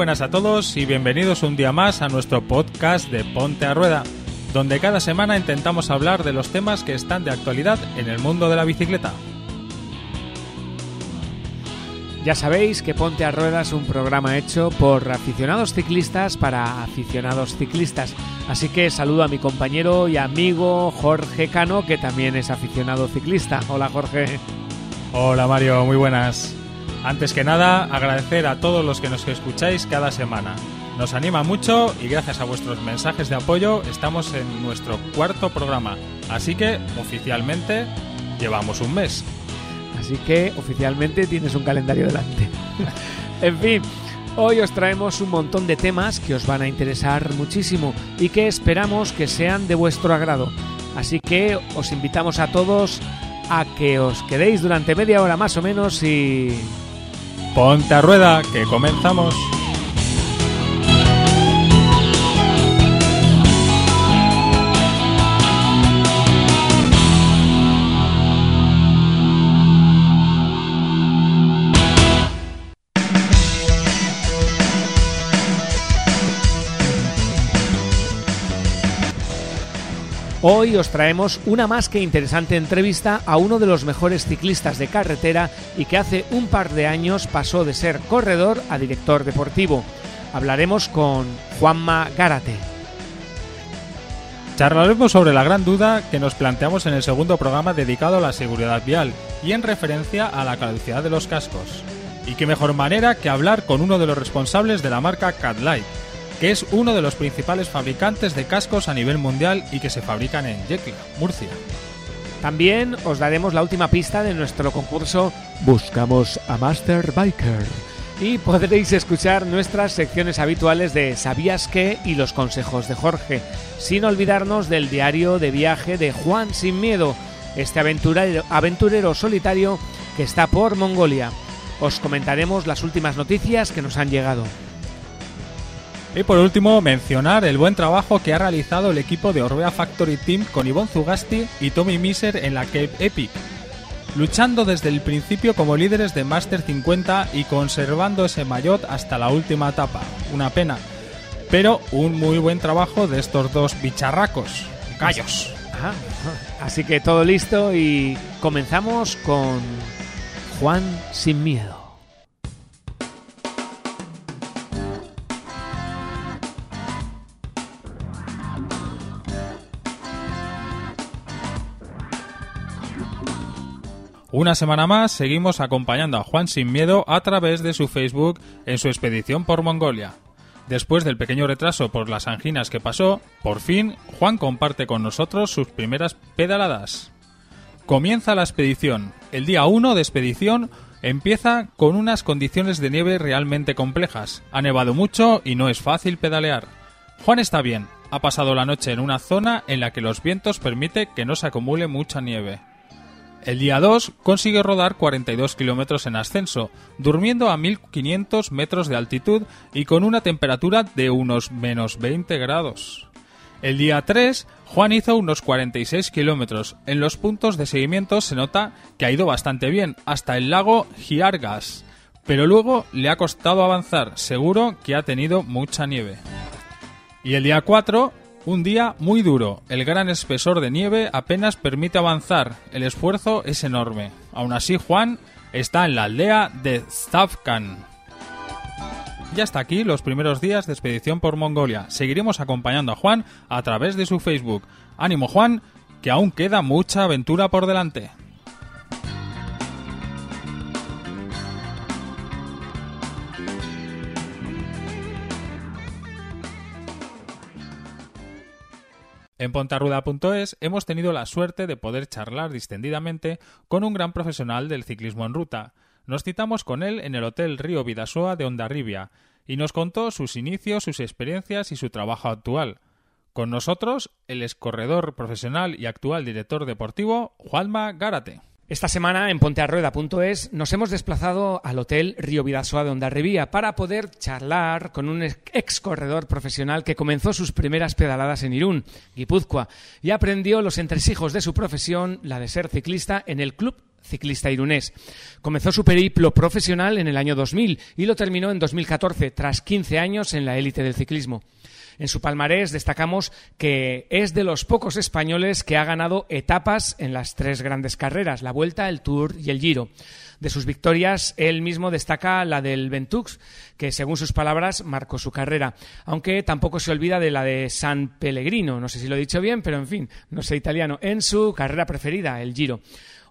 Buenas a todos y bienvenidos un día más a nuestro podcast de Ponte a Rueda, donde cada semana intentamos hablar de los temas que están de actualidad en el mundo de la bicicleta. Ya sabéis que Ponte a Rueda es un programa hecho por aficionados ciclistas para aficionados ciclistas. Así que saludo a mi compañero y amigo Jorge Cano, que también es aficionado ciclista. Hola Jorge. Hola Mario, muy buenas. Antes que nada, agradecer a todos los que nos escucháis cada semana. Nos anima mucho y gracias a vuestros mensajes de apoyo estamos en nuestro cuarto programa. Así que, oficialmente, llevamos un mes. Así que oficialmente tienes un calendario delante. en fin, hoy os traemos un montón de temas que os van a interesar muchísimo y que esperamos que sean de vuestro agrado. Así que os invitamos a todos a que os quedéis durante media hora más o menos y Ponte a rueda, que comenzamos. Hoy os traemos una más que interesante entrevista a uno de los mejores ciclistas de carretera y que hace un par de años pasó de ser corredor a director deportivo. Hablaremos con Juanma Gárate. Charlaremos sobre la gran duda que nos planteamos en el segundo programa dedicado a la seguridad vial y en referencia a la caducidad de los cascos. Y qué mejor manera que hablar con uno de los responsables de la marca Catlight, que es uno de los principales fabricantes de cascos a nivel mundial y que se fabrican en Yecla, Murcia. También os daremos la última pista de nuestro concurso Buscamos a Master Biker. Y podréis escuchar nuestras secciones habituales de ¿Sabías qué? y los consejos de Jorge, sin olvidarnos del diario de viaje de Juan Sin Miedo, este aventurero, aventurero solitario que está por Mongolia. Os comentaremos las últimas noticias que nos han llegado. Y por último, mencionar el buen trabajo que ha realizado el equipo de Orbea Factory Team con Ivonne Zugasti y Tommy Miser en la Cape Epic, luchando desde el principio como líderes de Master 50 y conservando ese maillot hasta la última etapa. Una pena, pero un muy buen trabajo de estos dos bicharracos, gallos. Ah, así que todo listo y comenzamos con Juan Sin Miedo. Una semana más seguimos acompañando a Juan Sin Miedo a través de su Facebook en su expedición por Mongolia. Después del pequeño retraso por las anginas que pasó, por fin Juan comparte con nosotros sus primeras pedaladas. Comienza la expedición. El día 1 de expedición empieza con unas condiciones de nieve realmente complejas. Ha nevado mucho y no es fácil pedalear. Juan está bien, ha pasado la noche en una zona en la que los vientos permite que no se acumule mucha nieve. El día 2 consigue rodar 42 kilómetros en ascenso, durmiendo a 1500 metros de altitud y con una temperatura de unos menos 20 grados. El día 3, Juan hizo unos 46 kilómetros. En los puntos de seguimiento se nota que ha ido bastante bien, hasta el lago Giargas. Pero luego le ha costado avanzar, seguro que ha tenido mucha nieve. Y el día 4 un día muy duro. El gran espesor de nieve apenas permite avanzar. El esfuerzo es enorme. Aún así, Juan está en la aldea de Stavkan. Ya está aquí los primeros días de expedición por Mongolia. Seguiremos acompañando a Juan a través de su Facebook. Ánimo Juan, que aún queda mucha aventura por delante. En pontarruda.es hemos tenido la suerte de poder charlar distendidamente con un gran profesional del ciclismo en ruta. Nos citamos con él en el Hotel Río Vidasoa de Ondarribia y nos contó sus inicios, sus experiencias y su trabajo actual. Con nosotros, el escorredor profesional y actual director deportivo, Juanma Gárate. Esta semana en pontearrueda.es nos hemos desplazado al Hotel Río Vidasoa de Ondarribía para poder charlar con un ex corredor profesional que comenzó sus primeras pedaladas en Irún, Guipúzcoa, y aprendió los entresijos de su profesión, la de ser ciclista, en el Club ciclista irunés. Comenzó su periplo profesional en el año 2000 y lo terminó en 2014, tras 15 años en la élite del ciclismo. En su palmarés destacamos que es de los pocos españoles que ha ganado etapas en las tres grandes carreras, la Vuelta, el Tour y el Giro. De sus victorias, él mismo destaca la del Ventux, que según sus palabras marcó su carrera, aunque tampoco se olvida de la de San Pellegrino, no sé si lo he dicho bien, pero en fin, no sé italiano, en su carrera preferida, el Giro.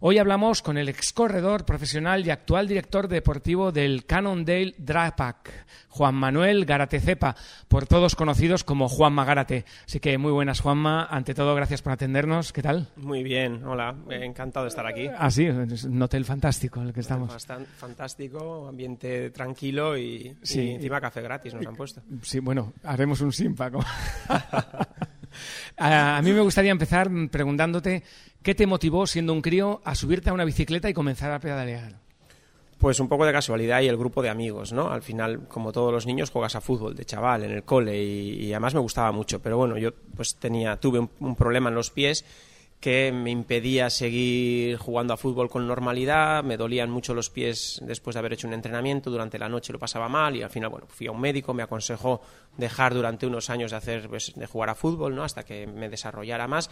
Hoy hablamos con el ex corredor profesional y actual director deportivo del Cannondale Drapac, Juan Manuel Garate Cepa, por todos conocidos como Juanma Gárate. Así que muy buenas, Juanma. Ante todo, gracias por atendernos. ¿Qué tal? Muy bien, hola. Encantado de estar aquí. Ah, sí, es un hotel fantástico el que estamos. fantástico, ambiente tranquilo y, sí. encima café gratis nos han puesto. Sí, bueno, haremos un simpáco. a mí me gustaría empezar preguntándote ¿Qué te motivó, siendo un crío, a subirte a una bicicleta y comenzar a pedalear? Pues un poco de casualidad y el grupo de amigos, ¿no? Al final, como todos los niños, juegas a fútbol de chaval en el cole y, además me gustaba mucho. Pero bueno, yo pues tenía, tuve un, problema en los pies que me impedía seguir jugando a fútbol con normalidad, me dolían mucho los pies después de haber hecho un entrenamiento, durante la noche lo pasaba mal y al final, bueno, fui a un médico, me aconsejó dejar durante unos años de hacer pues, de jugar a fútbol, ¿no? hasta que me desarrollara más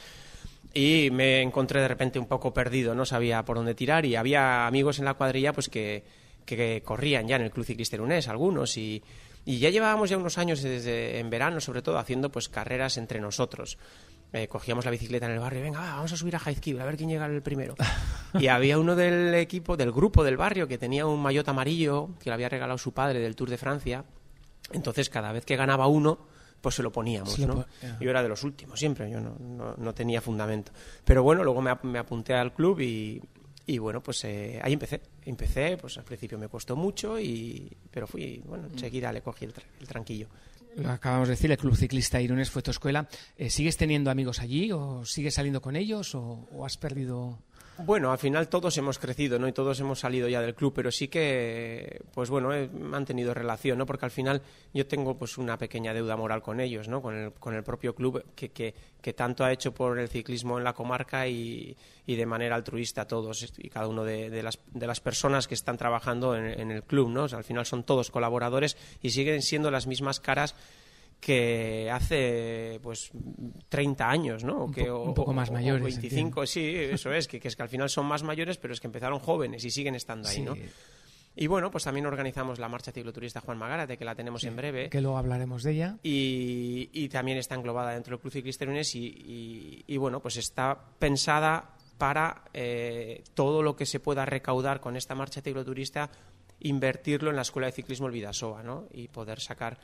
y me encontré de repente un poco perdido, no sabía por dónde tirar y había amigos en la cuadrilla pues que, que corrían ya en el Club Ciclista algunos y, y, ya llevábamos ya unos años desde en verano sobre todo haciendo pues carreras entre nosotros. Eh, cogíamos la bicicleta en el barrio, venga, vamos a subir a Jaizkibel, a ver quién llega el primero. y había uno del equipo, del grupo del barrio, que tenía un maillot amarillo que le había regalado su padre del Tour de Francia. Entonces, cada vez que ganaba uno, pues se lo poníamos, ¿no? Yo era de los últimos siempre, yo no, no, tenía fundamento. Pero bueno, luego me, me apunté al club y, y bueno, pues eh, ahí empecé. Empecé, pues al principio me costó mucho, y, pero fui, bueno, enseguida le cogí el, el tranquillo. Lo acabamos de decir, el Club Ciclista Irunes fue tu escuela. Eh, ¿Sigues teniendo amigos allí o sigues saliendo con ellos o has perdido...? Bueno, al final todos hemos crecido, ¿no? Y todos hemos salido ya del club, pero sí que, pues bueno, he mantenido relación, ¿no? Porque al final yo tengo pues una pequeña deuda moral con ellos, ¿no? Con el, con el propio club que, que, que tanto ha hecho por el ciclismo en la comarca y, y de manera altruista todos y cada uno de, las, de las personas que están trabajando en el club, ¿no? al final son todos colaboradores y siguen siendo las mismas caras que hace pues 30 años, ¿no? Un, que, un poco más mayores. 25, sí, eso es, que, es que al final son más mayores, pero es que empezaron jóvenes y siguen estando ahí, ¿no? Y bueno, pues también organizamos la marcha cicloturista Juan Magárate, que la tenemos en breve. Que luego hablaremos de ella. Y, y también está englobada dentro del Club Ciclista y, y, bueno, pues está pensada para eh, todo lo que se pueda recaudar con esta marcha cicloturista, invertirlo en la Escuela de Ciclismo El Vidasoa, ¿no? Y poder sacar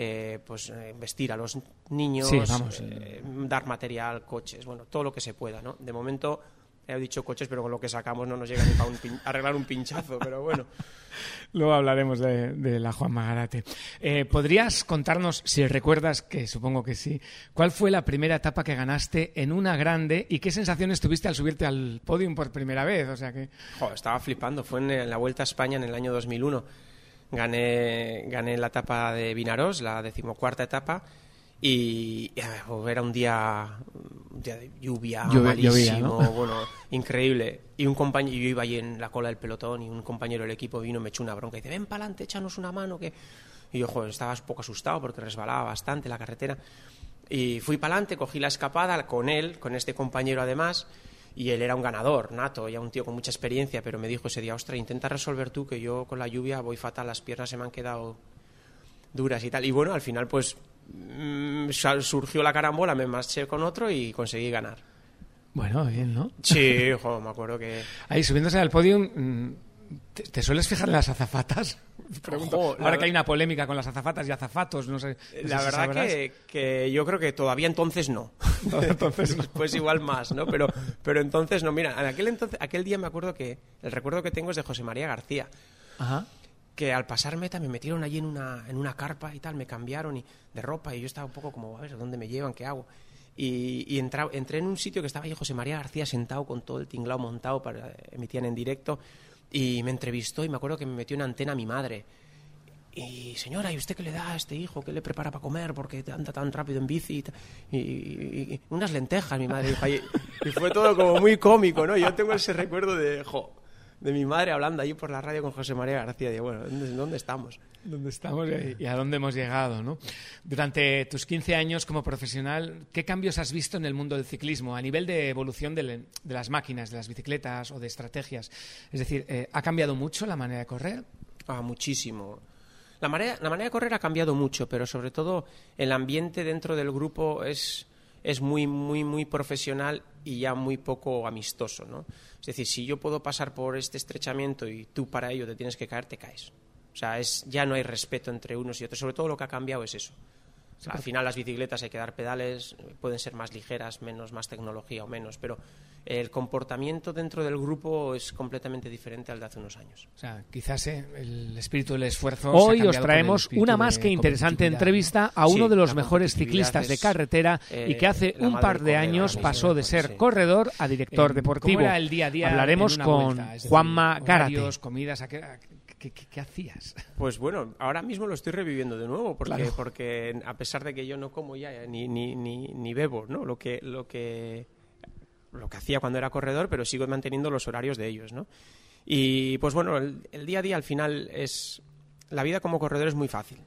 eh, pues eh, vestir a los niños, eh, dar material, coches, bueno, todo lo que se pueda, ¿no? De momento he dicho coches, pero con lo que sacamos no nos llega ni para arreglar un pinchazo, pero bueno. Luego hablaremos de, la Juan Magarate. ¿Podrías contarnos, si recuerdas, que supongo que sí, cuál fue la primera etapa que ganaste en una grande y qué sensaciones tuviste al subirte al podium por primera vez? O sea que... estaba flipando, fue en la Vuelta a España en el año 2001 gané, gané la etapa de Vinaros, la decimocuarta etapa, y era un día, día de lluvia, malísimo, bueno, increíble. Y un compañero, yo iba ahí en la cola del pelotón y un compañero del equipo vino, me echó una bronca y dice, ven para adelante, échanos una mano. que Y yo, joder, estaba un poco asustado porque resbalaba bastante la carretera. Y fui para adelante, cogí la escapada con él, con este compañero además, y él era un ganador nato, ya un tío con mucha experiencia, pero me dijo ese día, ostra, intenta resolver tú que yo con la lluvia voy fatal, las piernas se me han quedado duras y tal. Y bueno, al final pues mm, surgió la carambola, me marché con otro y conseguí ganar. Bueno, bien, ¿no? Sí, me acuerdo que... Ahí subiéndose al podio, ¿te, sueles fijar en las azafatas? Pregunto, ahora que hay una polémica con las azafatas y azafatos, no sé. la verdad que, que, yo creo que todavía entonces no. entonces Pues igual más, ¿no? Pero, pero entonces no. Mira, en aquel, entonces, aquel día me acuerdo que el recuerdo que tengo es de José María García. Ajá. Que al pasar meta me metieron allí en una, en una carpa y tal, me cambiaron y, de ropa y yo estaba un poco como, a ver, ¿dónde me llevan? ¿Qué hago? Y, y entré en un sitio que estaba ahí José María García sentado con todo el tinglado montado para emitían en directo y me entrevistó y me acuerdo que me metió una antena a mi madre. Y señora, ¿y usted qué le da a este hijo? ¿Qué le prepara para comer? Porque anda tan rápido en bici. Y, unas lentejas, mi madre. Y, fue todo como muy cómico, ¿no? Yo tengo ese recuerdo de, jo, de mi madre hablando ahí por la radio con José María García. Digo, bueno, ¿dónde, dónde estamos? ¿Dónde estamos y a dónde hemos llegado? ¿no? Durante tus 15 años como profesional, ¿qué cambios has visto en el mundo del ciclismo a nivel de evolución de, de las máquinas, de las bicicletas o de estrategias? Es decir, eh, ¿ha cambiado mucho la manera de correr? Ah, muchísimo. La manera, la manera de correr ha cambiado mucho, pero sobre todo el ambiente dentro del grupo es, es muy, muy, muy profesional y ya muy poco amistoso, ¿no? Es decir, si yo puedo pasar por este estrechamiento y tú para ello te tienes que caer, te caes. O sea, es, ya no hay respeto entre unos y otros. Sobre todo lo que ha cambiado es eso. Al final las bicicletas hay que dar pedales, pueden ser más ligeras, menos, más tecnología o menos, pero el comportamiento dentro del grupo es completamente diferente al de hace unos años. O sea, quizás eh, el espíritu del esfuerzo. Hoy os traemos una más que interesante entrevista a uno de los mejores ciclistas de carretera y que hace un par de años pasó de ser corredor a director deportivo. ¿Cómo era el día a día Hablaremos con Juanma Gárate. comidas, ¿Qué, hacías? Pues bueno, ahora mismo lo estoy reviviendo de nuevo, porque, porque a pesar de que yo no como ya ni, ni, ni, ni bebo, ¿no? Lo que, lo que lo que hacía cuando era corredor, pero sigo manteniendo los horarios de ellos, ¿no? Y pues bueno, el, día a día al final es... La vida como corredor es muy fácil.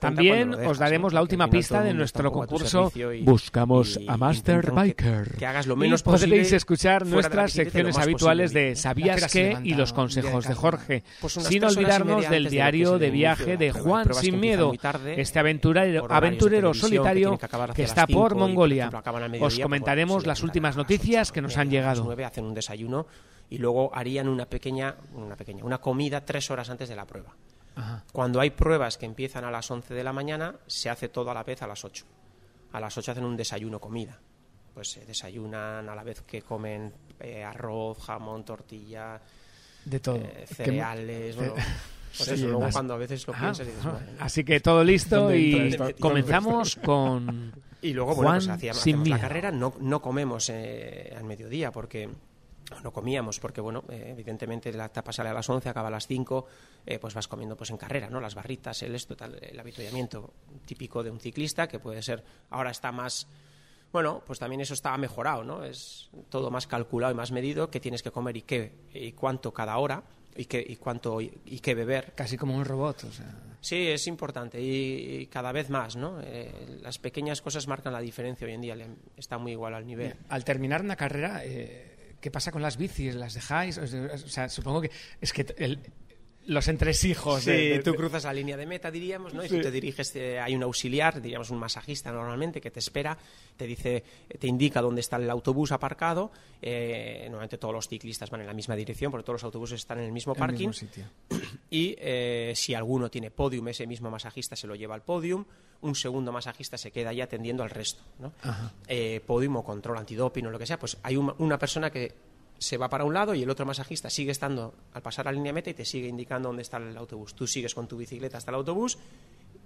También os daremos la última pista de nuestro concurso Buscamos a Master Biker. Que, hagas lo menos y podréis escuchar nuestras secciones habituales de ¿Sabías qué? y los consejos de Jorge. Pues sin olvidarnos del diario de viaje de Juan Sin Miedo, este aventurero, aventurero solitario que está por Mongolia. Os comentaremos las últimas noticias que nos han llegado. hacen un desayuno y luego harían una pequeña, una pequeña, una comida tres horas antes de la prueba. Cuando hay pruebas que empiezan a las 11 de la mañana, se hace todo a la vez a las 8. A las 8 hacen un desayuno-comida. Pues se desayunan a la vez que comen eh, arroz, jamón, tortilla, de todo. Eh, cereales. Bueno, pues eso, luego cuando a veces lo piensas y dices, Así que todo listo y comenzamos con. Y luego, bueno, pues hacíamos, la carrera, no, no comemos eh, al mediodía porque no comíamos porque bueno eh, evidentemente la etapa sale a las 11 acaba a las 5 eh, pues vas comiendo pues en carrera no las barritas el esto tal el habituamiento típico de un ciclista que puede ser ahora está más bueno pues también eso está mejorado no es todo más calculado y más medido qué tienes que comer y qué y cuánto cada hora y qué y cuánto y, qué beber. Casi como un robot o sea. Sí es importante y, cada vez más no eh, las pequeñas cosas marcan la diferencia hoy en día está muy igual al nivel. Al terminar una carrera ¿qué pasa con las bicis? ¿Las dejáis? O sea, supongo que es que el, los entresijos. Sí, tú cruzas la línea de meta, diríamos, ¿no? Y si te diriges, hay un auxiliar, diríamos un masajista normalmente, que te espera, te dice, te indica dónde está el autobús aparcado. Eh, normalmente todos los ciclistas van en la misma dirección, porque todos los autobuses están en el mismo parking. sitio. Y eh, si alguno tiene podium, ese mismo masajista se lo lleva al podium. Un segundo masajista se queda ahí atendiendo al resto, ¿no? Eh, podium o control antidoping o lo que sea, pues hay una persona que se va para un lado y el otro masajista sigue estando al pasar la línea meta y te sigue indicando dónde está el autobús. Tú sigues con tu bicicleta hasta el autobús,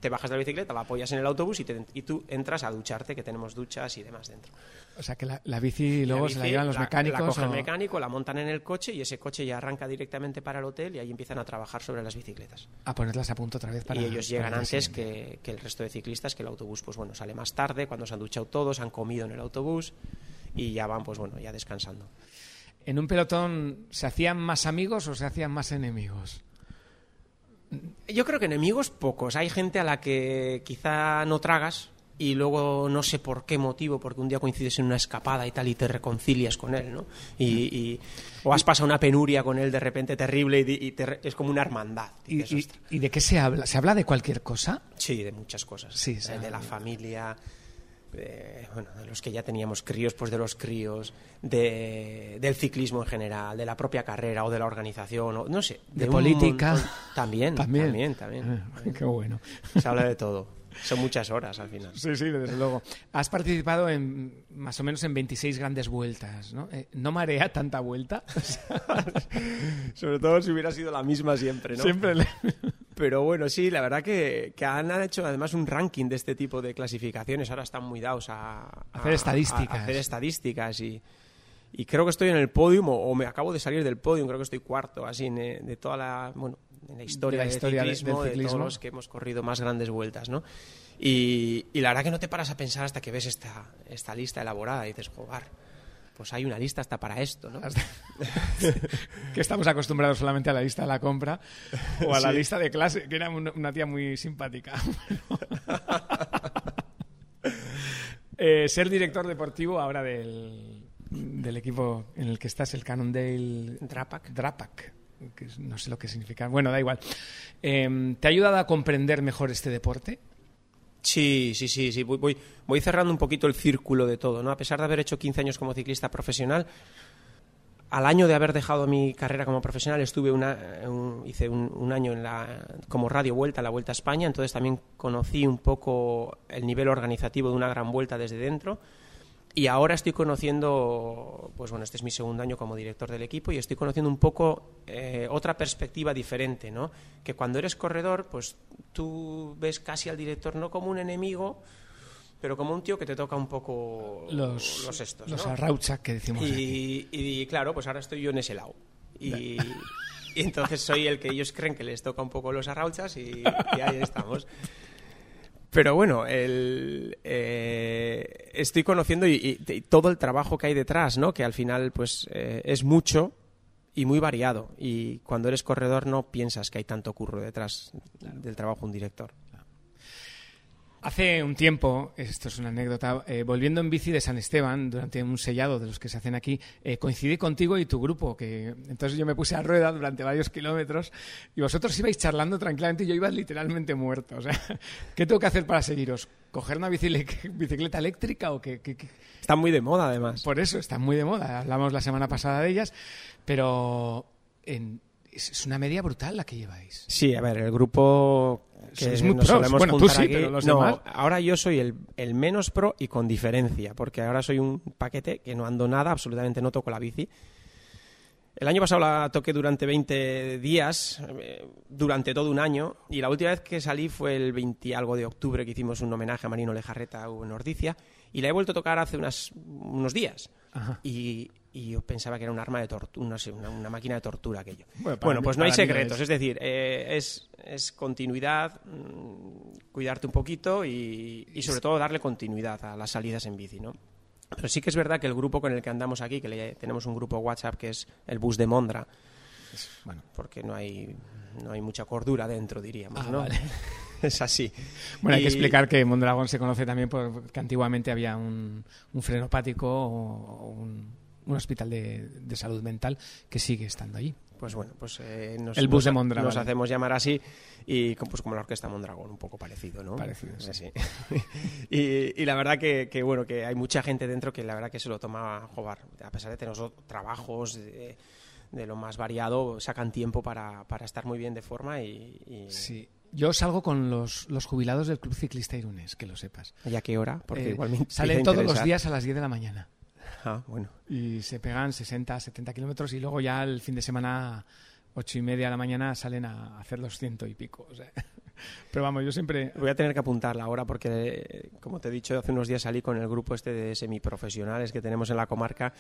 te bajas de la bicicleta, la apoyas en el autobús y, tú entras a ducharte, que tenemos duchas y demás dentro. O sea que la, bici luego se la llevan los mecánicos. La coge el mecánico, la montan en el coche y ese coche ya arranca directamente para el hotel y ahí empiezan a trabajar sobre las bicicletas. A ponerlas a punto otra vez para. Y ellos llegan antes que, que el resto de ciclistas, que el autobús, pues bueno, sale más tarde, cuando se han duchado todos, han comido en el autobús y ya van, pues bueno, ya descansando. ¿En un pelotón se hacían más amigos o se hacían más enemigos? Yo creo que enemigos pocos. Hay gente a la que quizá no tragas y luego no sé por qué motivo, porque un día coincides en una escapada y tal y te reconcilias con él, ¿no? Y, o has pasado una penuria con él de repente terrible y, es como una hermandad. ¿Y, ¿Y, de qué se habla? ¿Se habla de cualquier cosa? Sí, de muchas cosas. Sí, de la familia, de, bueno, de los que ya teníamos críos, pues de los críos, de, del ciclismo en general, de la propia carrera o de la organización, o, no sé. De, política. también, también, también, ah, Qué bueno. Se habla de todo. Son muchas horas al final. Sí, sí, desde luego. Has participado en más o menos en 26 grandes vueltas, ¿no? Eh, ¿No marea tanta vuelta? Sobre todo si hubiera sido la misma siempre, ¿no? Siempre. Pero bueno, sí, la verdad que, que, han hecho además un ranking de este tipo de clasificaciones. Ahora están muy dados a, hacer estadísticas. A, hacer estadísticas y, y, creo que estoy en el podium o, me acabo de salir del podium. Creo que estoy cuarto, así, de toda la, bueno, en la historia, de la historia del ciclismo, de todos los que hemos corrido más grandes vueltas, ¿no? Y, y, la verdad que no te paras a pensar hasta que ves esta, esta lista elaborada y dices, jugar pues hay una lista hasta para esto, ¿no? que estamos acostumbrados solamente a la lista de la compra o a la lista de clase, que era una tía muy simpática. Eh, ser director deportivo ahora del, del, equipo en el que estás, el Cannondale Drapac. Drapac no sé lo que significa. Bueno, da igual. Em, ¿Te ha ayudado a comprender mejor este deporte? Sí, sí, sí, sí. Voy, voy, cerrando un poquito el círculo de todo, ¿no? A pesar de haber hecho 15 años como ciclista profesional, al año de haber dejado mi carrera como profesional estuve una, hice un, año en la, como radio vuelta, la Vuelta a España, entonces también conocí un poco el nivel organizativo de una gran vuelta desde dentro. Y ahora estoy conociendo, pues bueno, este es mi segundo año como director del equipo y estoy conociendo un poco eh, otra perspectiva diferente, ¿no? Que cuando eres corredor, pues tú ves casi al director no como un enemigo, pero como un tío que te toca un poco los, los estos. Los arrauchas que decimos. Y, y, claro, pues ahora estoy yo en ese lado. Y, entonces soy el que ellos creen que les toca un poco los arrauchas y, ahí estamos. Pero bueno, el, eh, estoy conociendo y, todo el trabajo que hay detrás, ¿no? Que al final, pues, eh, es mucho y muy variado. Y cuando eres corredor no piensas que hay tanto curro detrás del trabajo de un director. Hace un tiempo, esto es una anécdota, eh, volviendo en bici de San Esteban, durante un sellado de los que se hacen aquí, eh, coincidí contigo y tu grupo, que entonces yo me puse a rueda durante varios kilómetros y vosotros ibais charlando tranquilamente y yo iba literalmente muerto. O sea, ¿qué tengo que hacer para seguiros? ¿Coger una bicicleta eléctrica o qué? Están muy de moda, además. Por eso, están muy de moda. Hablamos la semana pasada de ellas, pero es una media brutal la que lleváis. Sí, a ver, el grupo que es muy pro. Bueno, tú sí, pero los no, ahora yo soy el, el, menos pro y con diferencia, porque ahora soy un paquete que no ando nada, absolutamente no toco la bici. El año pasado la toqué durante 20 días, eh, durante todo un año, y la última vez que salí fue el 20 algo de octubre, que hicimos un homenaje a Marino Lejarreta en Ordicia, y la he vuelto a tocar hace unas, unos días. Y, y yo pensaba que era un arma de tortura, una, máquina de tortura aquello. Bueno, pues no hay secretos, es, decir, eh, es, es, continuidad, mm, cuidarte un poquito y, y, sobre todo darle continuidad a las salidas en bici, ¿no? Pero sí que es verdad que el grupo con el que andamos aquí, que tenemos un grupo WhatsApp que es el bus de Mondra, bueno, porque no hay, no hay mucha cordura dentro, diríamos, ah, ¿no? es así. Bueno, hay que explicar que Mondragón se conoce también porque antiguamente había un, un frenopático o un un hospital de, de, salud mental que sigue estando allí. Pues bueno, pues eh, nos, el bus de Mondragón. Nos hacemos llamar así y pues como la orquesta Mondragón, un poco parecido, ¿no? Parecido, sí. y, y, la verdad que, que, bueno, que hay mucha gente dentro que la verdad que se lo toma a jugar. A pesar de tener trabajos de, de, lo más variado, sacan tiempo para, para estar muy bien de forma y... y... Sí. Yo salgo con los, los, jubilados del Club Ciclista Irunes, que lo sepas. ¿Y a qué hora? Porque eh, igualmente salen todos los días a las 10 de la mañana. Bueno. Y se pegan 60, 70 kilómetros y luego ya el fin de semana, ocho y media de la mañana, salen a hacer los ciento y pico. Pero vamos, yo siempre... Voy a tener que apuntarla ahora porque, como te he dicho, hace unos días salí con el grupo este de semiprofesionales que tenemos en la comarca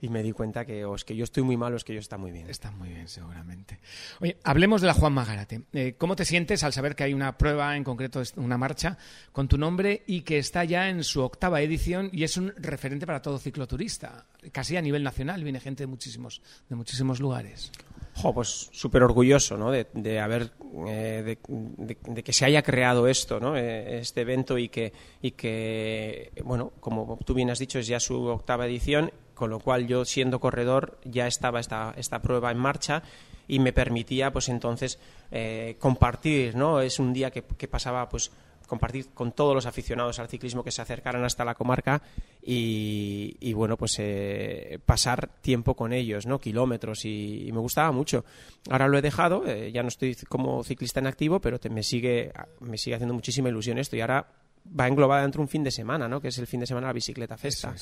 y me di cuenta que o es que yo estoy muy mal o es que ellos están muy bien. Están muy bien, seguramente. Oye, hablemos de la Juan Magarate. Eh, ¿Cómo te sientes al saber que hay una prueba, en concreto una marcha, con tu nombre y que está ya en su octava edición y es un referente para todo cicloturista? Casi a nivel nacional, viene gente de muchísimos, de muchísimos lugares. Jo, pues súper orgulloso, ¿no? De, haber, eh, de, que se haya creado esto, ¿no? Eh, este evento y que, y que, bueno, como tú bien has dicho, es ya su octava edición con lo cual yo siendo corredor ya estaba esta, esta prueba en marcha y me permitía pues entonces eh, compartir, ¿no? Es un día que, pasaba pues compartir con todos los aficionados al ciclismo que se acercaran hasta la comarca y, bueno pues eh, pasar tiempo con ellos no kilómetros y, me gustaba mucho ahora lo he dejado eh, ya no estoy como ciclista en activo pero me sigue me sigue haciendo muchísima ilusión esto y ahora va englobada dentro de un fin de semana, ¿no? Que es el fin de semana de la bicicleta festa.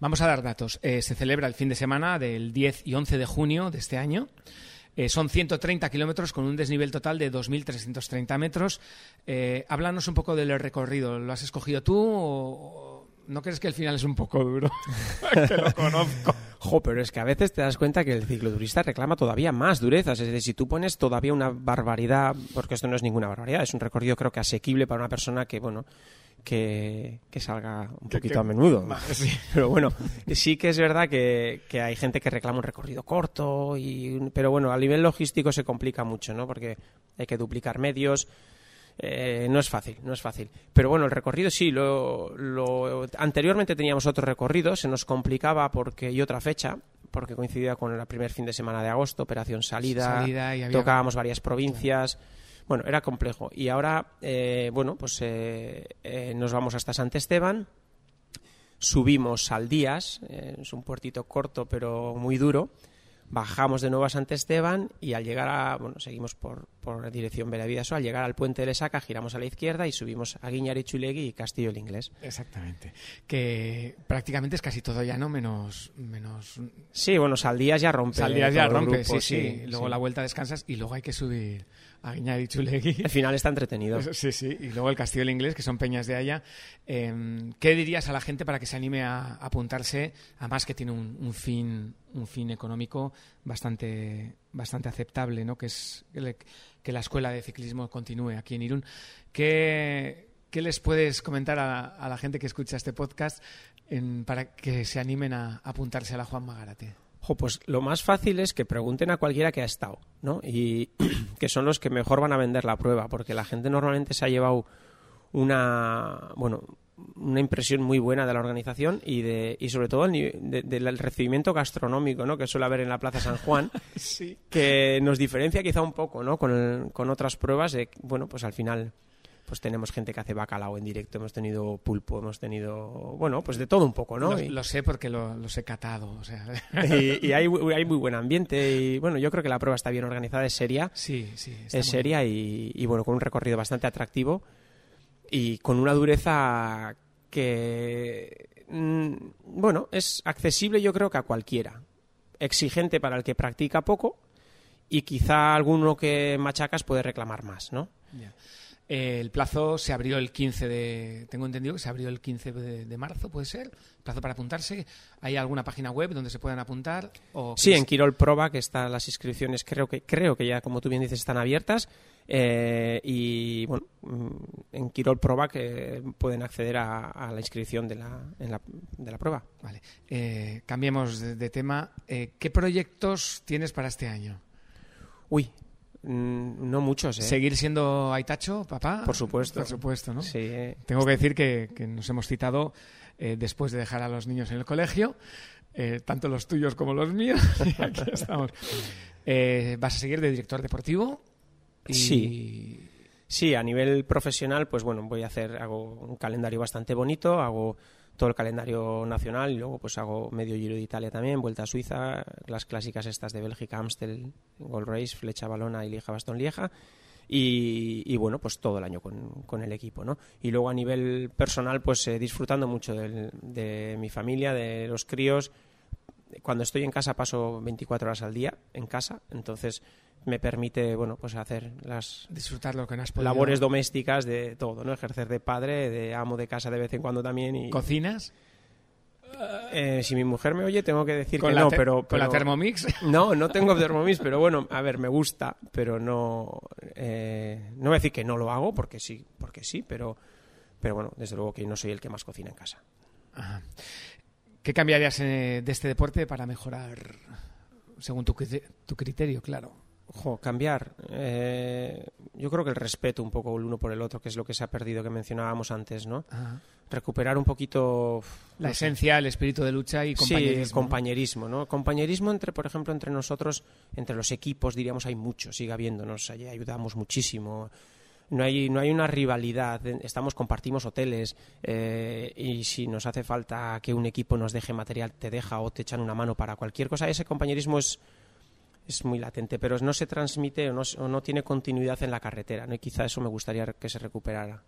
Vamos a dar datos. Eh, se celebra el fin de semana del 10 y 11 de junio de este año. Eh, son 130 kilómetros con un desnivel total de 2.330 metros. Eh, háblanos un poco del recorrido. ¿Lo has escogido tú o, ¿No crees que el final es un poco duro? que lo conozco. Pero es que a veces te das cuenta que el cicloturista reclama todavía más durezas. Es decir, si tú pones todavía una barbaridad, porque esto no es ninguna barbaridad, es un recorrido creo que asequible para una persona que, bueno, que, salga un poquito a menudo. Pero bueno, sí que es verdad que, hay gente que reclama un recorrido corto, y, pero bueno, a nivel logístico se complica mucho, ¿no? Porque hay que duplicar medios. Eh, no es fácil, no es fácil. Pero bueno, el recorrido sí, lo, lo, anteriormente teníamos otro recorrido, se nos complicaba porque y otra fecha, porque coincidía con el primer fin de semana de agosto, operación salida, tocábamos varias provincias. Bueno, era complejo. Y ahora, eh, bueno, pues eh, eh, nos vamos hasta Sant Esteban, subimos al Díaz, es un puertito corto pero muy duro, bajamos de nuevo a Sant Esteban y al llegar a, bueno, seguimos por, por dirección Benavidaso, al llegar al puente de Lesaca giramos a la izquierda y subimos a Guiñarichulegui y Castillo el Inglés. Exactamente. Que prácticamente es casi todo llano menos... menos... Sí, bueno, Saldías ya rompe. Saldías ya rompe, sí, sí, Luego la vuelta descansas y luego hay que subir a Guiñarichulegui. El final está entretenido. Sí, sí. Y luego el Castillo el Inglés, que son peñas de allá. Em, ¿Qué dirías a la gente para que se anime a, apuntarse? Además que tiene un fin un fin económico bastante, bastante aceptable, ¿no? que es que la escuela de ciclismo continúe aquí en Irún. ¿Qué, qué les puedes comentar a, la gente que escucha este podcast para que se animen a, apuntarse a la Juan Magarate? pues lo más fácil es que pregunten a cualquiera que ha estado, ¿no? Y que son los que mejor van a vender la prueba, porque la gente normalmente se ha llevado una, bueno, una impresión muy buena de la organización y de y sobre todo el, del recibimiento gastronómico ¿no? que suele haber en la Plaza San Juan que nos diferencia quizá un poco ¿no? con, con otras pruebas de bueno pues al final pues tenemos gente que hace bacalao en directo, hemos tenido pulpo, hemos tenido, bueno, pues de todo un poco, ¿no? Lo, sé porque lo, los he catado, o sea. Y, hay, hay, muy buen ambiente y, bueno, yo creo que la prueba está bien organizada, es seria. Sí, sí. Es seria y, y, bueno, con un recorrido bastante atractivo y con una dureza que, mm, bueno, es accesible yo creo que a cualquiera. Exigente para el que practica poco y quizá alguno que machacas puede reclamar más, ¿no? El plazo se abrió el 15 de. Tengo entendido que se abrió el 15 de, marzo, ¿puede ser? Plazo para apuntarse. ¿Hay alguna página web donde se puedan apuntar? O sí, en Quirol Proba, que están las inscripciones, creo que, creo que ya, como tú bien dices, están abiertas. Eh, y bueno, mm, en Quirol Proba que pueden acceder a, la inscripción de la, de la prueba. Vale. Eh, cambiemos de, tema. Eh, ¿Qué proyectos tienes para este año? Uy, no muchos, ¿eh? ¿Seguir siendo Aitacho, papá? Por supuesto. Por supuesto, ¿no? Sí. Tengo que decir que, nos hemos citado después de dejar a los niños en el colegio, tanto los tuyos como los míos. aquí estamos. ¿Vas a seguir de director deportivo? Sí. Sí, a nivel profesional, pues bueno, voy a hacer, hago un calendario bastante bonito, hago todo el calendario nacional y luego pues hago medio Giro de Italia también, Vuelta a Suiza, las clásicas estas de Bélgica, Amstel, Gold Race, Flecha Balona y Lieja Bastón Lieja. Y, bueno, pues todo el año con, el equipo, ¿no? Y luego a nivel personal, pues eh, disfrutando mucho de mi familia, de los críos. Cuando estoy en casa paso 24 horas al día en casa, entonces me permite bueno pues hacer las disfrutar lo que labores domésticas de todo no ejercer de padre de amo de casa de vez en cuando también y cocinas eh, si mi mujer me oye tengo que decir que no pero, con la Thermomix no no tengo Thermomix pero bueno a ver me gusta pero no eh, no voy a decir que no lo hago porque sí porque sí pero pero bueno desde luego que no soy el que más cocina en casa. ¿Qué cambiarías eh, de este deporte para mejorar según tu, tu criterio claro cambiar. Eh, yo creo que el respeto un poco el uno por el otro, que es lo que se ha perdido, que mencionábamos antes, ¿no? Recuperar un poquito... La esencia, el espíritu de lucha y compañerismo. Sí, compañerismo, ¿no? Compañerismo entre, por ejemplo, entre nosotros, entre los equipos, diríamos, hay mucho, sigue habiéndonos, ayudamos muchísimo. No hay, no hay una rivalidad, estamos, compartimos hoteles eh, y si nos hace falta que un equipo nos deje material, te deja o te echan una mano para cualquier cosa. Ese compañerismo es, es muy latente, pero no se transmite o no, no tiene continuidad en la carretera, ¿no? y quizá eso me gustaría que se recuperara.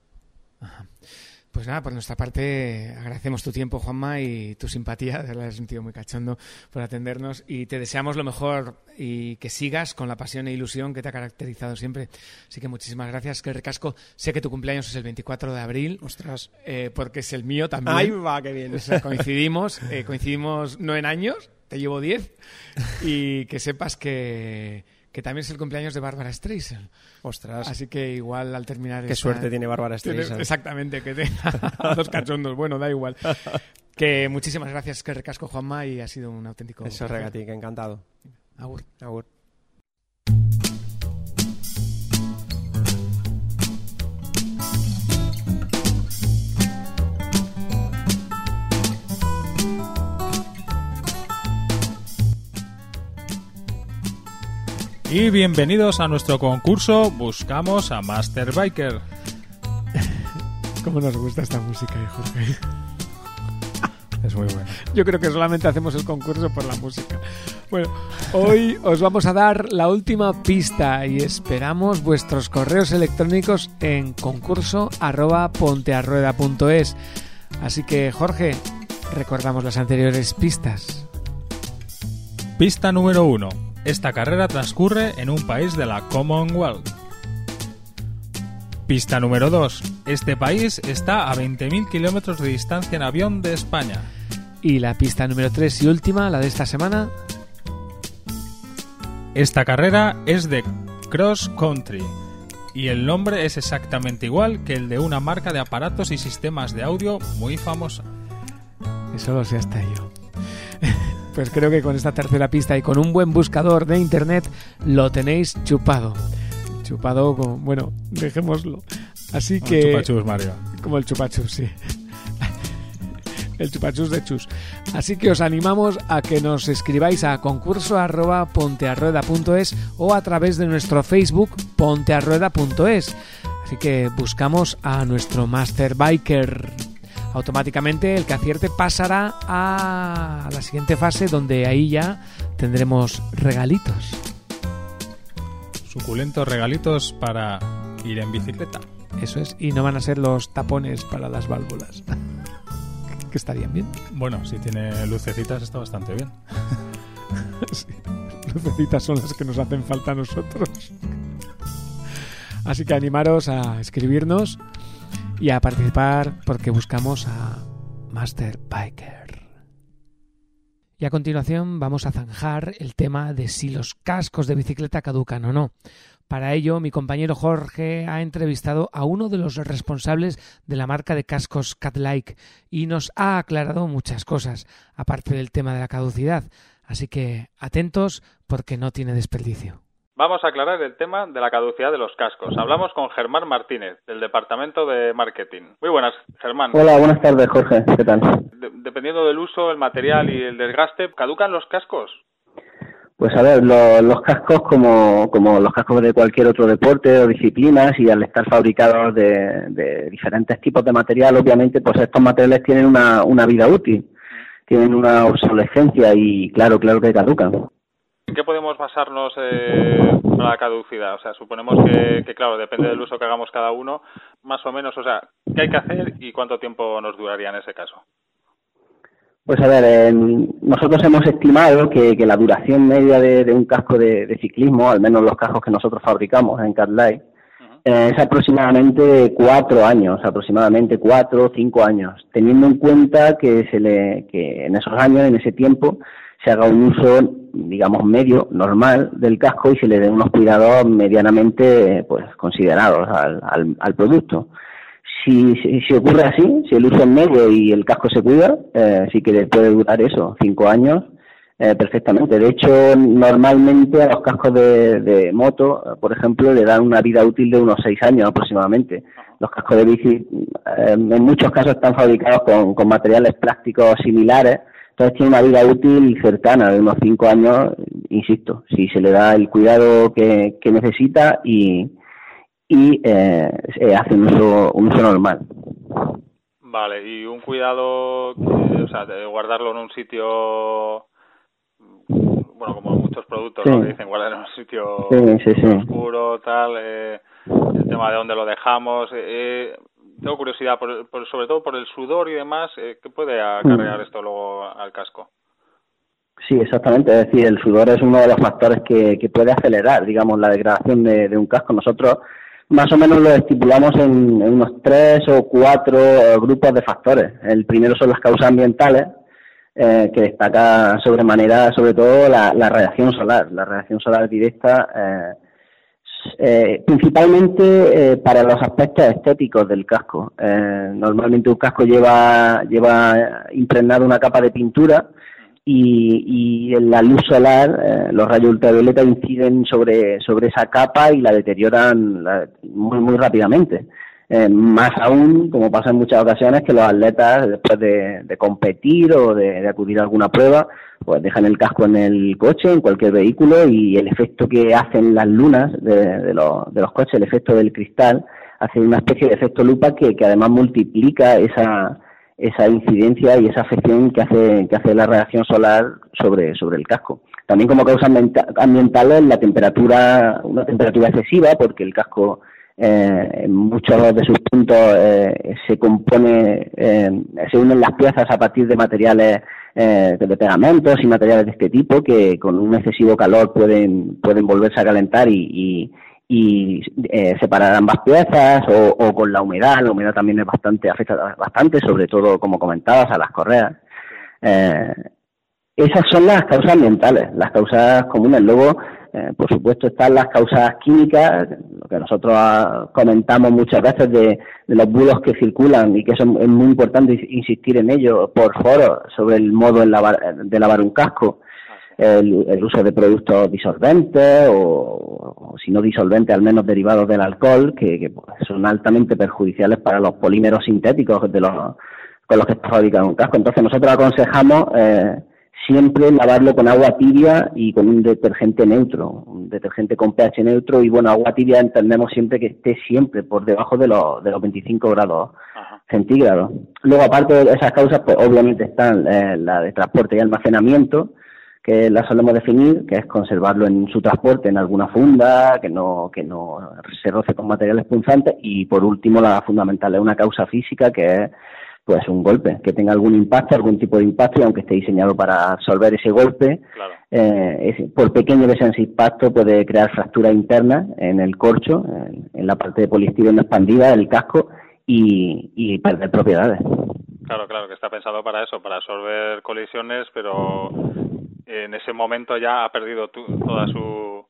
Pues nada, por nuestra parte agradecemos tu tiempo, Juanma, y tu simpatía, te has sentido muy cachondo por atendernos y te deseamos lo mejor y que sigas con la pasión e ilusión que te ha caracterizado siempre. Así que muchísimas gracias, que recasco. Sé que tu cumpleaños es el 24 de abril. Ostras. Eh, porque es el mío también. Ahí va, qué bien. coincidimos, eh, coincidimos no en años, te llevo 10 y que sepas que, que también es el cumpleaños de Bárbara Streisand. Ostras. Así que igual al terminar... Qué suerte tiene Bárbara Streisand. exactamente, que tenga dos cachondos. Bueno, da igual. Que muchísimas gracias, que recasco Juanma, y ha sido un auténtico... Eso, Regati, que encantado. Agur. Agur. Y bienvenidos a nuestro concurso Buscamos a Master Biker. ¿Cómo nos gusta esta música, Jorge? Es muy buena. Yo creo que solamente hacemos el concurso por la música. Bueno, hoy os vamos a dar la última pista y esperamos vuestros correos electrónicos en concurso pontearrueda.es. Así que, Jorge, recordamos las anteriores pistas. Pista número uno esta carrera transcurre en un país de la Commonwealth. Pista número 2. Este país está a 20.000 kilómetros de distancia en avión de España. Y la pista número 3 y última, la de esta semana. Esta carrera es de cross country y el nombre es exactamente igual que el de una marca de aparatos y sistemas de audio muy famosa. Eso lo sé hasta yo. Pues creo que con esta tercera pista y con un buen buscador de internet lo tenéis chupado. Chupado como, bueno, dejémoslo. Así que... El chupachus, Mario. Como el chupachus, sí. el chupachus de chus. Así que os animamos a que nos escribáis a concurso arroba pontearrueda.es o a través de nuestro Facebook pontearrueda.es. Así que buscamos a nuestro Master Biker automáticamente el que acierte pasará a la siguiente fase donde ahí ya tendremos regalitos. Suculentos regalitos para ir en bicicleta. Eso es, y no van a ser los tapones para las válvulas. que estarían bien. Bueno, si tiene lucecitas está bastante bien. lucecitas son las que nos hacen falta a nosotros. Así que animaros a escribirnos y a participar porque buscamos a Master Biker. Y a continuación vamos a zanjar el tema de si los cascos de bicicleta caducan o no. Para ello, mi compañero Jorge ha entrevistado a uno de los responsables de la marca de cascos Catlike y nos ha aclarado muchas cosas, aparte del tema de la caducidad. Así que atentos porque no tiene desperdicio. Vamos a aclarar el tema de la caducidad de los cascos. Hablamos con Germán Martínez, del Departamento de Marketing. Muy buenas, Germán. Hola, buenas tardes, Jorge. ¿Qué tal? dependiendo del uso, el material y el desgaste, ¿caducan los cascos? Pues a ver, los cascos como, como los cascos de cualquier otro deporte o disciplinas y al estar fabricados de, de diferentes tipos de material, obviamente, pues estos materiales tienen una, una vida útil, tienen una obsolescencia y claro, claro que caducan. ¿En qué podemos basarnos eh, para la caducidad? O sea, suponemos que, claro, depende del uso que hagamos cada uno, más o menos, o sea, ¿qué hay que hacer y cuánto tiempo nos duraría en ese caso? Pues a ver, nosotros hemos estimado que, la duración media de, un casco de, ciclismo, al menos los cascos que nosotros fabricamos en CatLife, eh, es aproximadamente cuatro años, aproximadamente cuatro o cinco años, teniendo en cuenta que se le, que en esos años, en ese tiempo, se haga un uso, digamos, medio, normal del casco y se le den unos cuidados medianamente pues considerados al, al, producto. Si, si, ocurre así, si el uso es medio y el casco se cuida, eh, sí que puede durar eso, cinco años, eh, perfectamente. De hecho, normalmente a los cascos de, de, moto, por ejemplo, le dan una vida útil de unos seis años aproximadamente. Los cascos de bici, eh, en muchos casos, están fabricados con, con materiales plásticos similares entonces tiene una vida útil cercana, de unos cinco años, insisto, si se le da el cuidado que, necesita y, y eh, hace un uso, un uso normal. Vale, y un cuidado, o sea, de guardarlo en un sitio, bueno, como muchos productos ¿no? que dicen guardar en un sitio oscuro, tal, eh, el tema de dónde lo dejamos, eh, tengo curiosidad, por, sobre todo por el sudor y demás, eh, ¿qué puede acarrear mm. esto luego al casco? Sí, exactamente. Es decir, el sudor es uno de los factores que, que puede acelerar, digamos, la degradación de, un casco. Nosotros más o menos lo estipulamos en, unos tres o cuatro grupos de factores. El primero son las causas ambientales, eh, que destaca sobremanera sobre todo la, la, radiación solar, la radiación solar directa, eh, eh, principalmente para los aspectos estéticos del casco. normalmente un casco lleva, lleva impregnado una capa de pintura y, y la luz solar los rayos ultravioleta inciden sobre, sobre esa capa y la deterioran muy, muy rápidamente. Eh, más aún, como pasa en muchas ocasiones, que los atletas, después de, competir o de, acudir a alguna prueba, pues dejan el casco en el coche, en cualquier vehículo, y el efecto que hacen las lunas de, los, de los coches, el efecto del cristal, hace una especie de efecto lupa que, que además multiplica esa, esa incidencia y esa afección que hace, que hace la radiación solar sobre, sobre el casco. También como causa ambientales la temperatura, una temperatura excesiva, porque el casco eh, en muchos de sus puntos eh, se compone, eh, se unen las piezas a partir de materiales de pegamentos y materiales de este tipo que con un excesivo calor pueden, pueden volverse a calentar y, y, separar ambas piezas o, con la humedad, la humedad también es bastante, afecta bastante, sobre todo como comentabas, a las correas. esas son las causas ambientales, las causas comunes. Luego, eh, por supuesto, están las causas químicas, lo que nosotros ah, comentamos muchas veces de, los bulos que circulan y que es muy importante insistir en ello por foros sobre el modo de lavar, un casco, el, uso de productos disolventes o, si no disolventes, al menos derivados del alcohol, que, pues, son altamente perjudiciales para los polímeros sintéticos de los, con los que está fabricado un casco. Entonces, nosotros aconsejamos. Eh, siempre lavarlo con agua tibia y con un detergente neutro, un detergente con pH neutro y bueno, agua tibia entendemos siempre que esté siempre por debajo de los, de los 25 grados centígrados. Luego, aparte de esas causas, pues obviamente están eh, la de transporte y almacenamiento, que la solemos definir, que es conservarlo en su transporte en alguna funda, que no, que no se roce con materiales punzantes y por último la fundamental es una causa física que es pues un golpe, que tenga algún impacto, algún tipo de impacto, y aunque esté diseñado para absorber ese golpe, eh, por pequeño que sea ese impacto, puede crear fractura interna en el corcho, en, la parte de poliestireno expandida del casco y, perder propiedades. Claro, claro, que está pensado para eso, para absorber colisiones, pero en ese momento ya ha perdido toda su...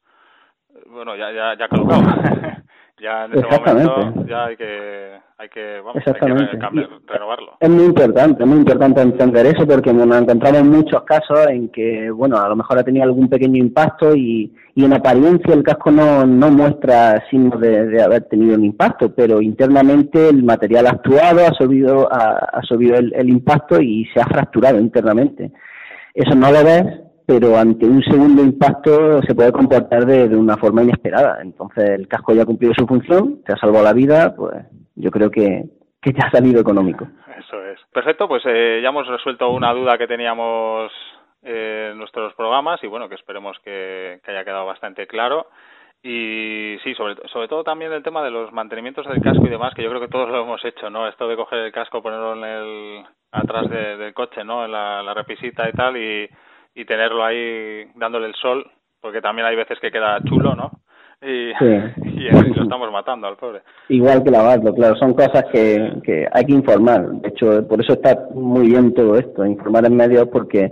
Bueno, ya, ya, ya ha caducado. ya en ese momento ya hay que hay que, vamos, renovarlo. Es muy importante, es muy importante entender eso porque nos encontramos muchos casos en que, bueno, a lo mejor ha tenido algún pequeño impacto y, y en apariencia el casco no, no muestra signos de, haber tenido un impacto, pero internamente el material actuado ha absorbido, ha, absorbido el, el impacto y se ha fracturado internamente. Eso no lo ves, pero ante un segundo impacto se puede comportar de, de, una forma inesperada. Entonces el casco ya ha cumplido su función, te ha salvado la vida, pues yo creo que, que ya ha salido económico. Eso es. Perfecto, pues eh, ya hemos resuelto una duda que teníamos eh, en nuestros programas y bueno, que esperemos que, haya quedado bastante claro. Y sí, sobre, sobre todo también el tema de los mantenimientos del casco y demás, que yo creo que todos lo hemos hecho, ¿no? Esto de coger el casco, ponerlo en el, atrás del coche, ¿no? En la, la repisita y tal, y, y tenerlo ahí dándole el sol, porque también hay veces que queda chulo, ¿no? y, y, lo estamos matando al pobre. Igual que lavarlo, claro, son cosas que, que hay que informar. De hecho, por eso está muy bien todo esto, informar en medios porque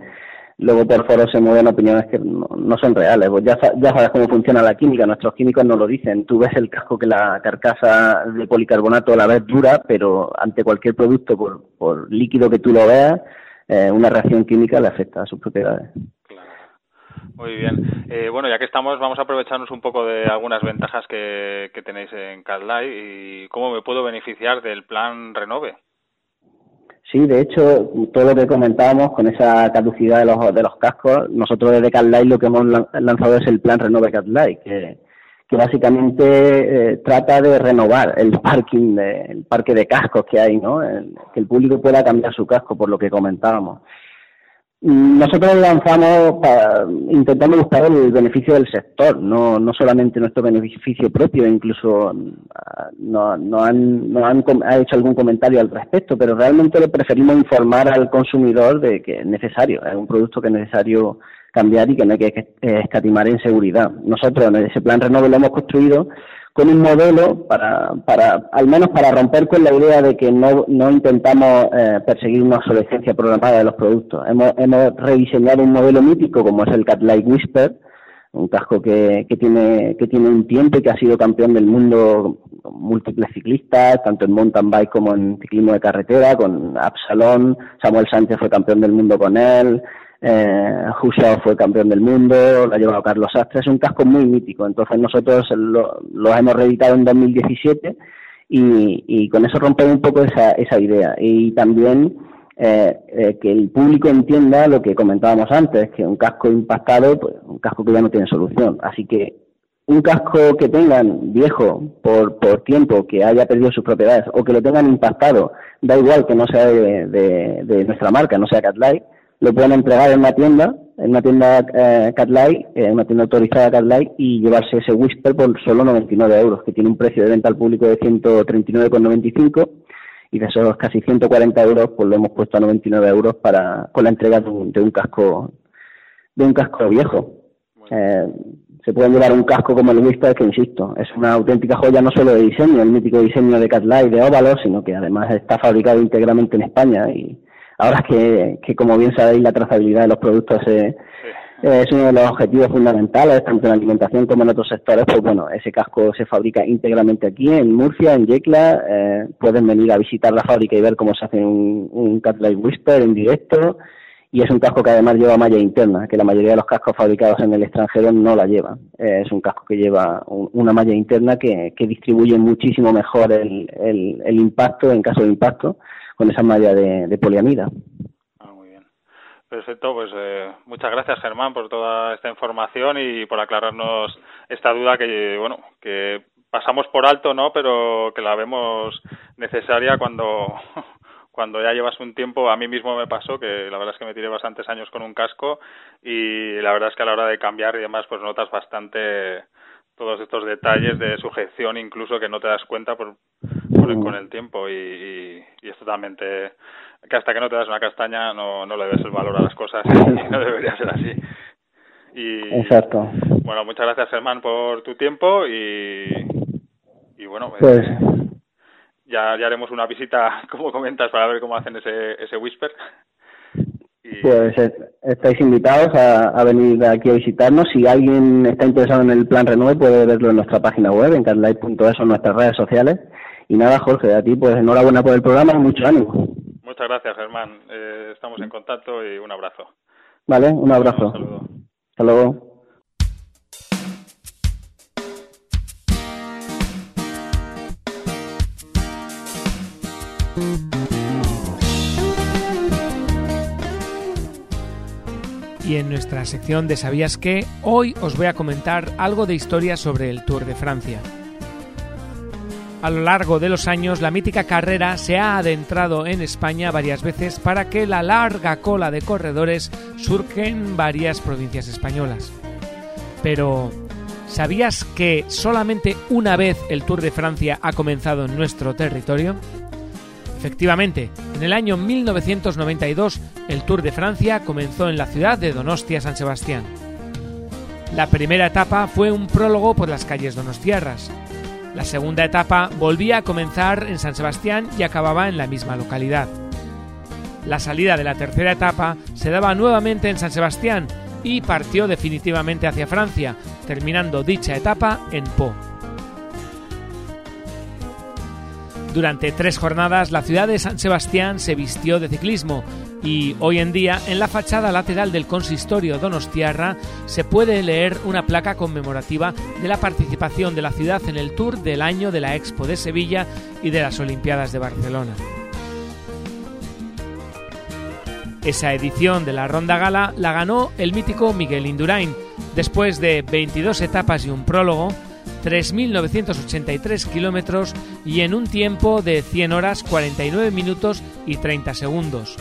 luego por foro se mueven opiniones que no, son reales. Pues ya, ya sabes cómo funciona la química, nuestros químicos no lo dicen. Tú ves el casco que la carcasa de policarbonato a la vez dura, pero ante cualquier producto, por, por líquido que tú lo veas, eh, una reacción química le afecta a sus propiedades. Muy bien. Eh, bueno, ya que estamos, vamos a aprovecharnos un poco de algunas ventajas que, que tenéis en CarLife y cómo me puedo beneficiar del plan Renove. Sí, de hecho, todo lo que comentábamos con esa caducidad de los, de los cascos, nosotros desde CarLife lo que hemos lanzado es el plan Renove CarLife, que, que básicamente eh, trata de renovar el parking, de, el parque de cascos que hay, ¿no? que el público pueda cambiar su casco, por lo que comentábamos. Nosotros lanzamos para, intentando buscar el beneficio del sector, no, no solamente nuestro beneficio propio, incluso ah, no, han, no han ha hecho algún comentario al respecto, pero realmente le preferimos informar al consumidor de que es necesario, es un producto que es necesario cambiar y que no hay que escatimar en seguridad. Nosotros en ese plan Renove lo hemos construido con un modelo para, para, al menos para romper con la idea de que no, no intentamos eh, perseguir una obsolescencia programada de los productos. Hemos, hemos rediseñado un modelo mítico como es el Catlight Whisper, un casco que, que, tiene, que tiene un tiempo y que ha sido campeón del mundo múltiples ciclistas, tanto en mountain bike como en ciclismo de carretera, con Absalón, Samuel Sánchez fue campeón del mundo con él, eh, fue campeón del mundo, lo ha llevado Carlos Sastre, es un casco muy mítico, entonces nosotros lo, hemos reeditado en 2017 y, y con eso rompemos un poco esa, esa idea. Y también eh, eh, que el público entienda lo que comentábamos antes, que un casco impactado, pues un casco que ya no tiene solución, así que un casco que tengan viejo por, por tiempo, que haya perdido sus propiedades, o que lo tengan impactado, da igual que no sea de, de, nuestra marca, no sea Catlight, lo pueden entregar en una tienda, en una tienda eh, Catlight, en una tienda autorizada Catlight, y llevarse ese Whisper por solo 99 euros, que tiene un precio de venta al público de 139,95 y de esos casi 140 euros, pues lo hemos puesto a 99 euros para con la entrega de un, de un casco de un casco viejo. Eh, se puede llevar un casco como el Whisper, que insisto, es una auténtica joya no solo de diseño, el mítico diseño de Catlight de óvalo, sino que además está fabricado íntegramente en España y ahora que, que como bien sabéis, la trazabilidad de los productos es, es uno de los objetivos fundamentales, tanto en la alimentación como en otros sectores, pues bueno, ese casco se fabrica íntegramente aquí, en Murcia, en Yecla, eh, pueden venir a visitar la fábrica y ver cómo se hace un, un Catlight Whisper en directo, y es un casco que además lleva malla interna, que la mayoría de los cascos fabricados en el extranjero no la llevan. Eh, es un casco que lleva una malla interna que, que distribuye muchísimo mejor el, el, el impacto, en caso de impacto, con esa malla de, poliamida. Ah, muy bien. Perfecto, pues eh, muchas gracias Germán por toda esta información y por aclararnos esta duda que, bueno, que pasamos por alto, ¿no? Pero que la vemos necesaria cuando cuando ya llevas un tiempo, a mí mismo me pasó que la verdad es que me tiré bastantes años con un casco y la verdad es que a la hora de cambiar y demás pues notas bastante todos estos detalles de sujeción incluso que no te das cuenta por, con el tiempo y, y, esto también te que hasta que no te das una castaña no, no le ves el valor a las cosas y no debería ser así. Y exacto. bueno muchas gracias Germán por tu tiempo y y bueno pues ya, ya haremos una visita como comentas para ver cómo hacen ese ese whisper pues eh, estáis invitados a, venir aquí a visitarnos. Si alguien está interesado en el plan Renove, puede verlo en nuestra página web, en carlight.es o en nuestras redes sociales. Y nada, Jorge, a ti pues enhorabuena por el programa y mucho ánimo. Muchas gracias, Germán. Eh, estamos en contacto y un abrazo. Vale, un abrazo. Hasta luego. Y en nuestra sección de ¿Sabías qué? Hoy os voy a comentar algo de historia sobre el Tour de Francia. A lo largo de los años, la mítica carrera se ha adentrado en España varias veces para que la larga cola de corredores surge en varias provincias españolas. Pero, ¿sabías que solamente una vez el Tour de Francia ha comenzado en nuestro territorio? Efectivamente, en el año 1992 el Tour de Francia comenzó en la ciudad de Donostia-San Sebastián. La primera etapa fue un prólogo por las calles donostiarras. La segunda etapa volvía a comenzar en San Sebastián y acababa en la misma localidad. La salida de la tercera etapa se daba nuevamente en San Sebastián y partió definitivamente hacia Francia, terminando dicha etapa en Po. Durante tres jornadas la ciudad de San Sebastián se vistió de ciclismo y hoy en día en la fachada lateral del consistorio Donostiarra se puede leer una placa conmemorativa de la participación de la ciudad en el Tour del año de la Expo de Sevilla y de las Olimpiadas de Barcelona. Esa edición de la Ronda Gala la ganó el mítico Miguel Indurain, después de 22 etapas y un prólogo, 3.983 kilómetros y en un tiempo de 100 horas 49 minutos y 30 segundos.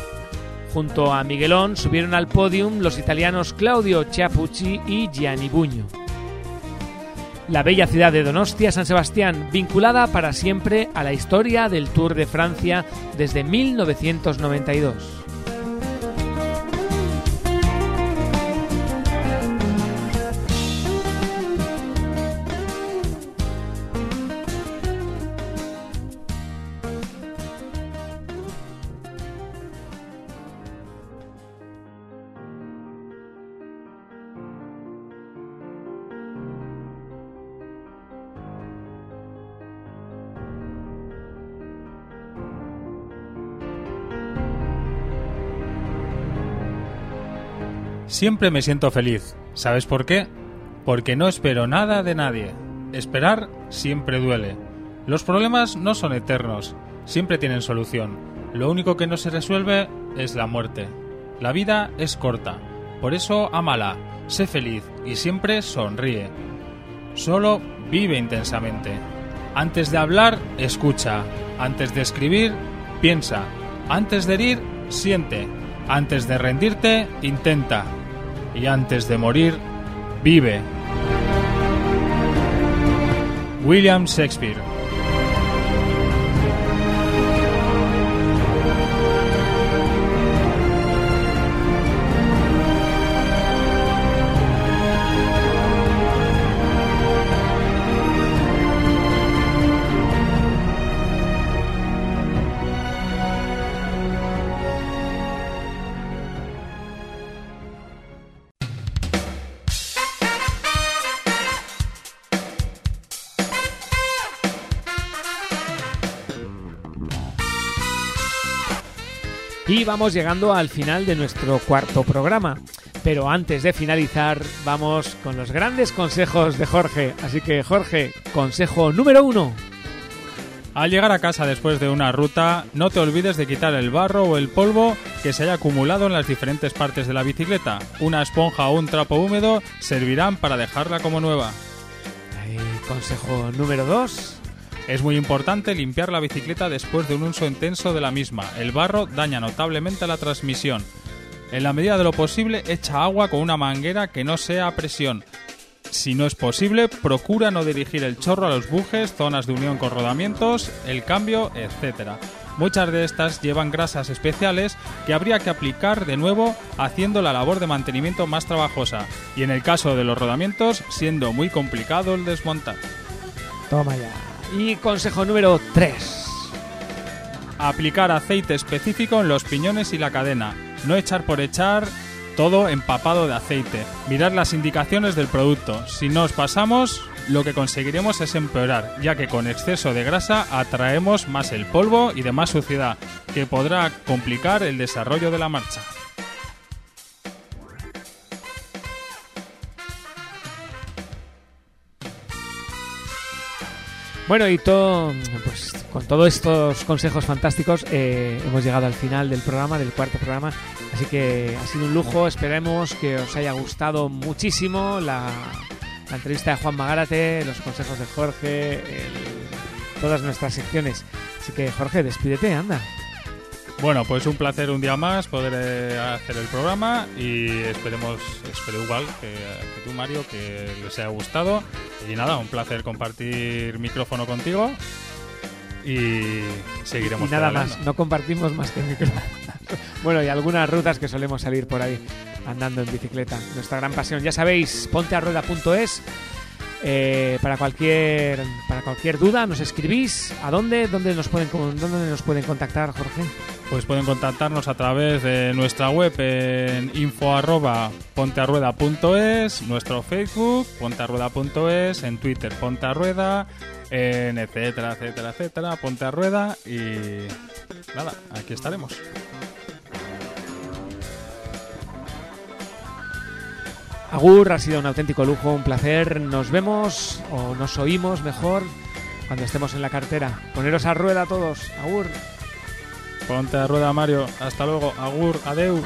Junto a Miguelón subieron al podium los italianos Claudio Chiapucci y Gianni Bugno. La bella ciudad de Donostia, San Sebastián, vinculada para siempre a la historia del Tour de Francia desde 1992. Siempre me siento feliz. ¿Sabes por qué? Porque no espero nada de nadie. Esperar siempre duele. Los problemas no son eternos, siempre tienen solución. Lo único que no se resuelve es la muerte. La vida es corta, por eso ámala, sé feliz y siempre sonríe. Solo vive intensamente. Antes de hablar, escucha. Antes de escribir, piensa. Antes de herir, siente. Antes de rendirte, intenta. Y antes de morir, vive. William Shakespeare Y vamos llegando al final de nuestro cuarto programa. Pero antes de finalizar, vamos con los grandes consejos de Jorge. Así que, Jorge, consejo número uno. Al llegar a casa después de una ruta, no te olvides de quitar el barro o el polvo que se haya acumulado en las diferentes partes de la bicicleta. Una esponja o un trapo húmedo servirán para dejarla como nueva. consejo número dos. Es muy importante limpiar la bicicleta después de un uso intenso de la misma. El barro daña notablemente la transmisión. En la medida de lo posible, echa agua con una manguera que no sea a presión. Si no es posible, procura no dirigir el chorro a los bujes, zonas de unión con rodamientos, el cambio, etc. Muchas de estas llevan grasas especiales que habría que aplicar de nuevo haciendo la labor de mantenimiento más trabajosa y en el caso de los rodamientos siendo muy complicado el desmontar. Toma ya. Y consejo número 3. Aplicar aceite específico en los piñones y la cadena. No echar por echar todo empapado de aceite. Mirar las indicaciones del producto. Si nos pasamos, lo que conseguiremos es empeorar, ya que con exceso de grasa atraemos más el polvo y demás suciedad, que podrá complicar el desarrollo de la marcha. Bueno, y todo, pues, con todos estos consejos fantásticos eh, hemos llegado al final del programa, del cuarto programa. Así que ha sido un lujo. Esperemos que os haya gustado muchísimo la, entrevista de Juan Magárate, los consejos de Jorge, todas nuestras secciones. Así que Jorge, despídete, anda. Bueno, pues un placer un día más poder eh, hacer el programa y esperemos, espero igual que, tú Mario, que les haya gustado. Y nada, un placer compartir micrófono contigo y seguiremos. Y nada más, no compartimos más que micrófono. bueno, y algunas rutas que solemos salir por ahí andando en bicicleta. Nuestra gran pasión, ya sabéis, pontearrueda.es eh, para cualquier para cualquier duda nos escribís. ¿A dónde? ¿Dónde nos pueden dónde nos pueden contactar, Jorge? Pues pueden contactarnos a través de nuestra web en info@pontearrueda.es, nuestro Facebook pontearrueda.es, en Twitter pontearrueda, en etcétera, etcétera, etcétera, ponte y nada, aquí estaremos. Agur, ha sido un auténtico lujo, un placer. Nos vemos o nos oímos mejor cuando estemos en la cartera. Poneros a rueda todos. Agur. Ponte a rueda, Mario. Hasta luego. Agur, adeu.